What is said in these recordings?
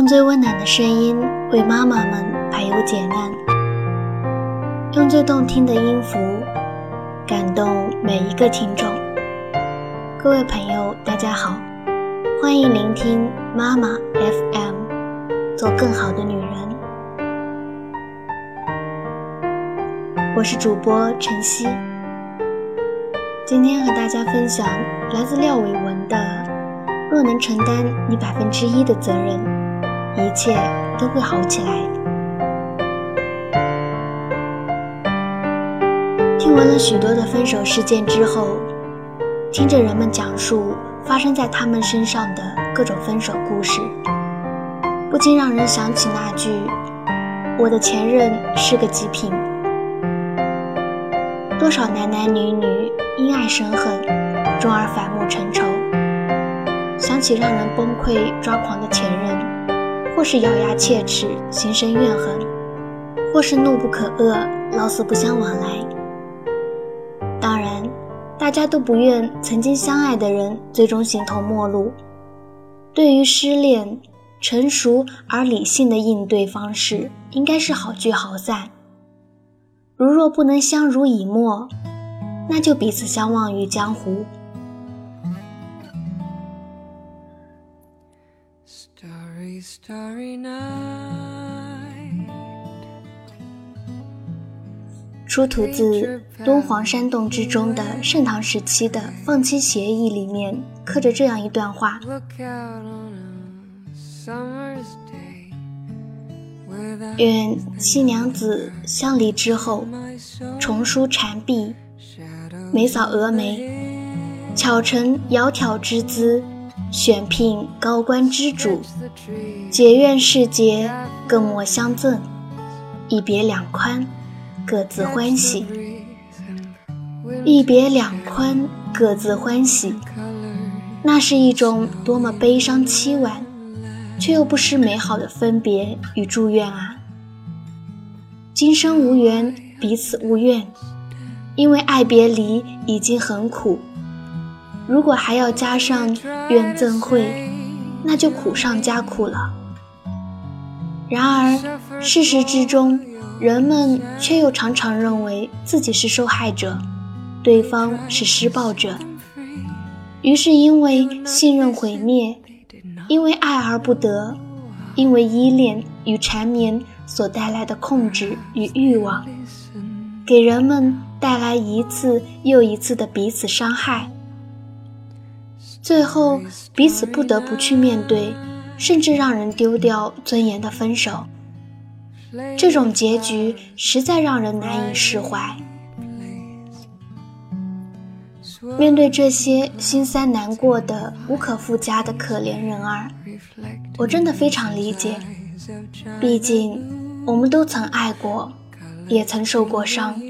用最温暖的声音为妈妈们排忧解难，用最动听的音符感动每一个听众。各位朋友，大家好，欢迎聆听妈妈 FM，做更好的女人。我是主播晨曦，今天和大家分享来自廖伟文的《若能承担你百分之一的责任》。一切都会好起来。听闻了许多的分手事件之后，听着人们讲述发生在他们身上的各种分手故事，不禁让人想起那句：“我的前任是个极品。”多少男男女女因爱生恨，终而反目成仇。想起让人崩溃抓狂的前任。或是咬牙切齿，心生怨恨；或是怒不可遏，老死不相往来。当然，大家都不愿曾经相爱的人最终形同陌路。对于失恋，成熟而理性的应对方式应该是好聚好散。如若不能相濡以沫，那就彼此相忘于江湖。出土自敦煌山洞之中的盛唐时期的放妻协议里面，刻着这样一段话：愿七娘子相离之后，重梳蝉鬓，眉扫蛾眉，巧成窈窕之姿。选聘高官之主，结怨世节，更莫相赠。一别两宽，各自欢喜。一别两宽，各自欢喜。那是一种多么悲伤凄婉，却又不失美好的分别与祝愿啊！今生无缘，彼此勿怨，因为爱别离已经很苦。如果还要加上怨憎会，那就苦上加苦了。然而，事实之中，人们却又常常认为自己是受害者，对方是施暴者。于是，因为信任毁灭，因为爱而不得，因为依恋与缠绵所带来的控制与欲望，给人们带来一次又一次的彼此伤害。最后，彼此不得不去面对，甚至让人丢掉尊严的分手。这种结局实在让人难以释怀。面对这些心酸难过的、无可复加的可怜人儿，我真的非常理解。毕竟，我们都曾爱过，也曾受过伤。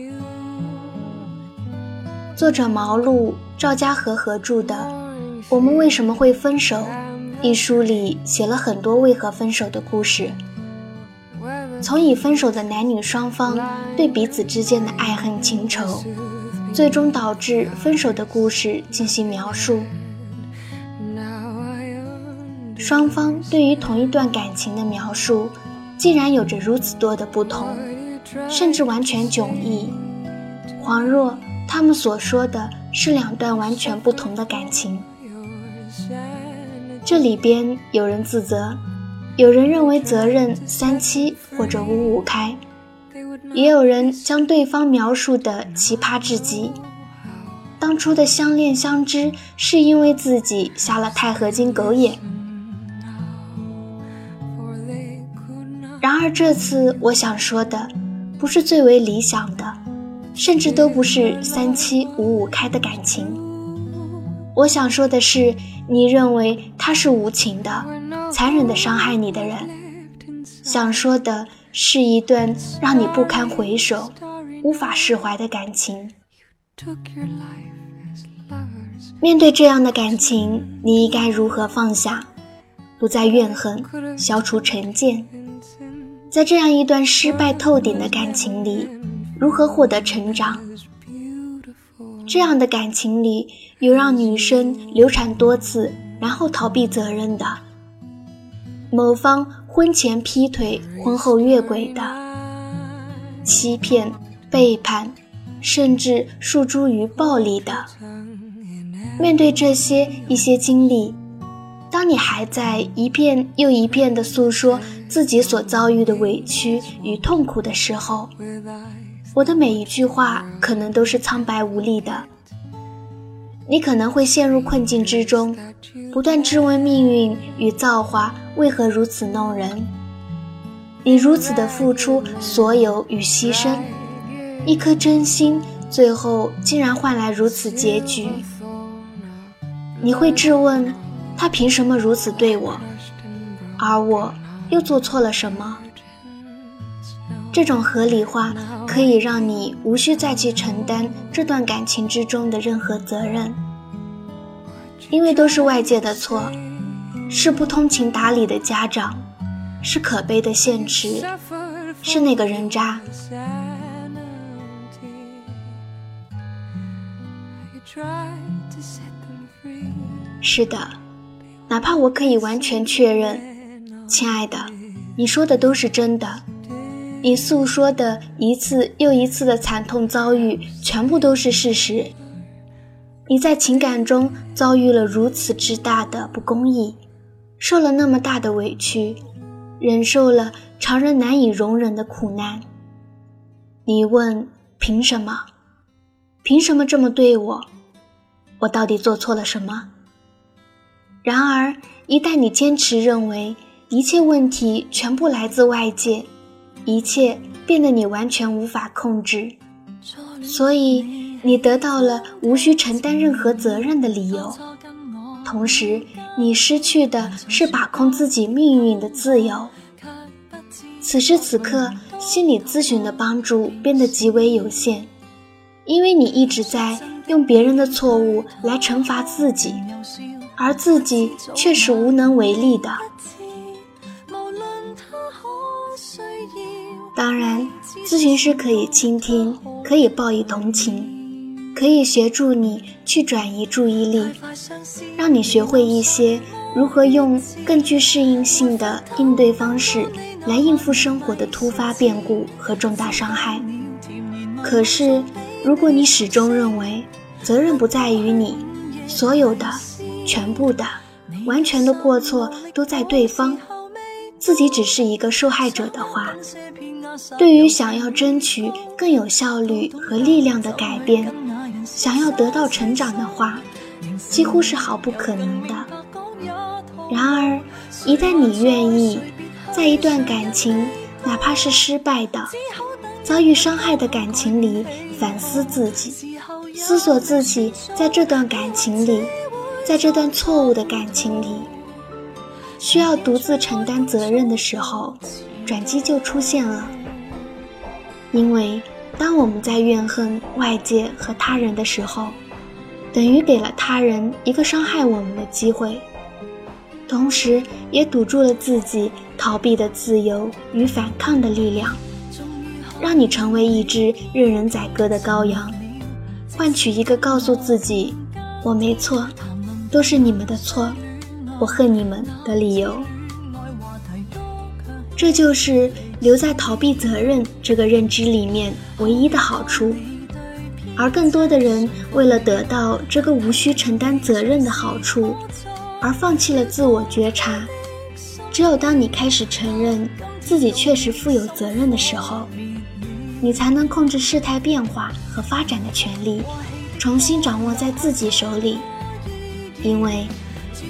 作者毛路，赵家和合著的。我们为什么会分手？一书里写了很多为何分手的故事，从已分手的男女双方对彼此之间的爱恨情仇，最终导致分手的故事进行描述。双方对于同一段感情的描述，竟然有着如此多的不同，甚至完全迥异，恍若他们所说的是两段完全不同的感情。这里边有人自责，有人认为责任三七或者五五开，也有人将对方描述的奇葩至极。当初的相恋相知是因为自己瞎了钛合金狗眼，然而这次我想说的不是最为理想的，甚至都不是三七五五开的感情。我想说的是，你认为他是无情的、残忍的伤害你的人。想说的是一段让你不堪回首、无法释怀的感情。面对这样的感情，你应该如何放下，不再怨恨，消除成见？在这样一段失败透顶的感情里，如何获得成长？这样的感情里，有让女生流产多次，然后逃避责任的；某方婚前劈腿、婚后越轨的，欺骗、背叛，甚至诉诸于暴力的。面对这些一些经历，当你还在一遍又一遍地诉说自己所遭遇的委屈与痛苦的时候，我的每一句话可能都是苍白无力的。你可能会陷入困境之中，不断质问命运与造化为何如此弄人。你如此的付出所有与牺牲，一颗真心，最后竟然换来如此结局。你会质问，他凭什么如此对我，而我又做错了什么？这种合理化可以让你无需再去承担这段感情之中的任何责任，因为都是外界的错，是不通情达理的家长，是可悲的现实，是那个人渣。是的，哪怕我可以完全确认，亲爱的，你说的都是真的。你诉说的一次又一次的惨痛遭遇，全部都是事实。你在情感中遭遇了如此之大的不公义，受了那么大的委屈，忍受了常人难以容忍的苦难。你问凭什么？凭什么这么对我？我到底做错了什么？然而，一旦你坚持认为一切问题全部来自外界，一切变得你完全无法控制，所以你得到了无需承担任何责任的理由。同时，你失去的是把控自己命运的自由。此时此刻，心理咨询的帮助变得极为有限，因为你一直在用别人的错误来惩罚自己，而自己却是无能为力的。当然，咨询师可以倾听，可以报以同情，可以协助你去转移注意力，让你学会一些如何用更具适应性的应对方式来应付生活的突发变故和重大伤害。可是，如果你始终认为责任不在于你，所有的、全部的、完全的过错都在对方，自己只是一个受害者的话，对于想要争取更有效率和力量的改变，想要得到成长的话，几乎是毫不可能的。然而，一旦你愿意在一段感情，哪怕是失败的、遭遇伤害的感情里反思自己，思索自己在这段感情里，在这段错误的感情里，需要独自承担责任的时候，转机就出现了。因为，当我们在怨恨外界和他人的时候，等于给了他人一个伤害我们的机会，同时也堵住了自己逃避的自由与反抗的力量，让你成为一只任人宰割的羔羊，换取一个告诉自己“我没错，都是你们的错，我恨你们”的理由。这就是留在逃避责任这个认知里面唯一的好处，而更多的人为了得到这个无需承担责任的好处，而放弃了自我觉察。只有当你开始承认自己确实负有责任的时候，你才能控制事态变化和发展的权利，重新掌握在自己手里。因为，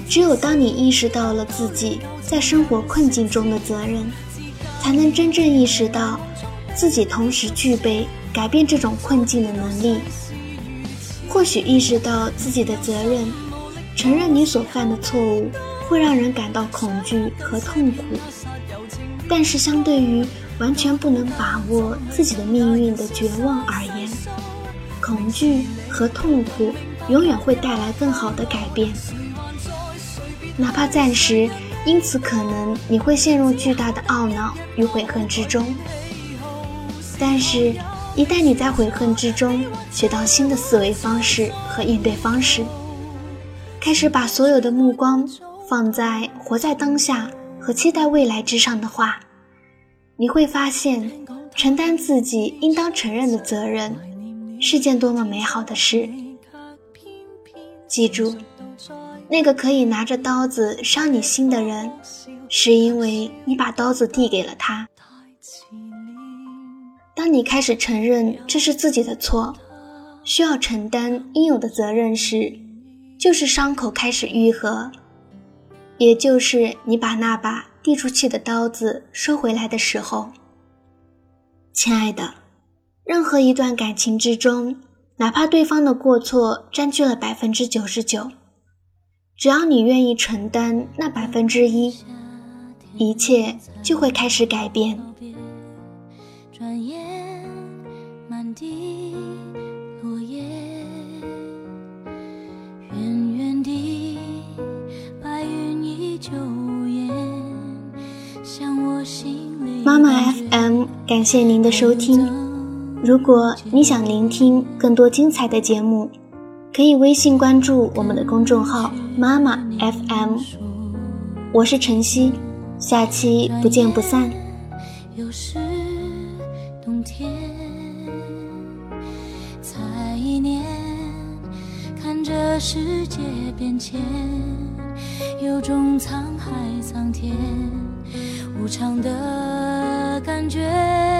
只有当你意识到了自己。在生活困境中的责任，才能真正意识到自己同时具备改变这种困境的能力。或许意识到自己的责任，承认你所犯的错误，会让人感到恐惧和痛苦。但是，相对于完全不能把握自己的命运的绝望而言，恐惧和痛苦永远会带来更好的改变，哪怕暂时。因此，可能你会陷入巨大的懊恼与悔恨之中。但是，一旦你在悔恨之中学到新的思维方式和应对方式，开始把所有的目光放在活在当下、和期待未来之上的话，你会发现，承担自己应当承认的责任，是件多么美好的事。记住，那个可以拿着刀子伤你心的人，是因为你把刀子递给了他。当你开始承认这是自己的错，需要承担应有的责任时，就是伤口开始愈合，也就是你把那把递出去的刀子收回来的时候。亲爱的，任何一段感情之中，哪怕对方的过错占据了百分之九十九，只要你愿意承担那百分之一，一切就会开始改变。转眼满地落叶远远的白云依旧无言。妈妈 FM，感谢您的收听。如果你想聆听更多精彩的节目，可以微信关注我们的公众号“妈妈 FM”。我是晨曦，下期不见不散。又是冬天，才一年，看着世界变迁，有种沧海桑田。无常的感觉。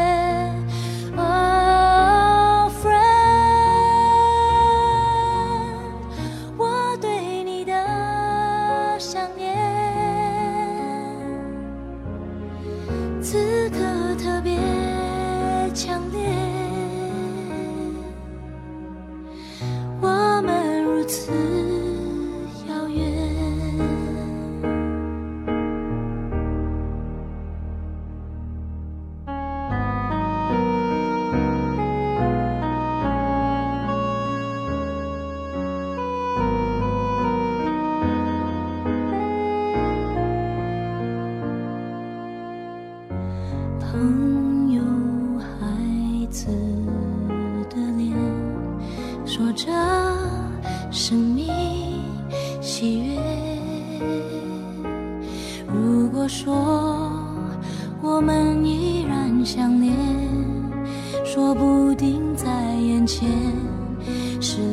是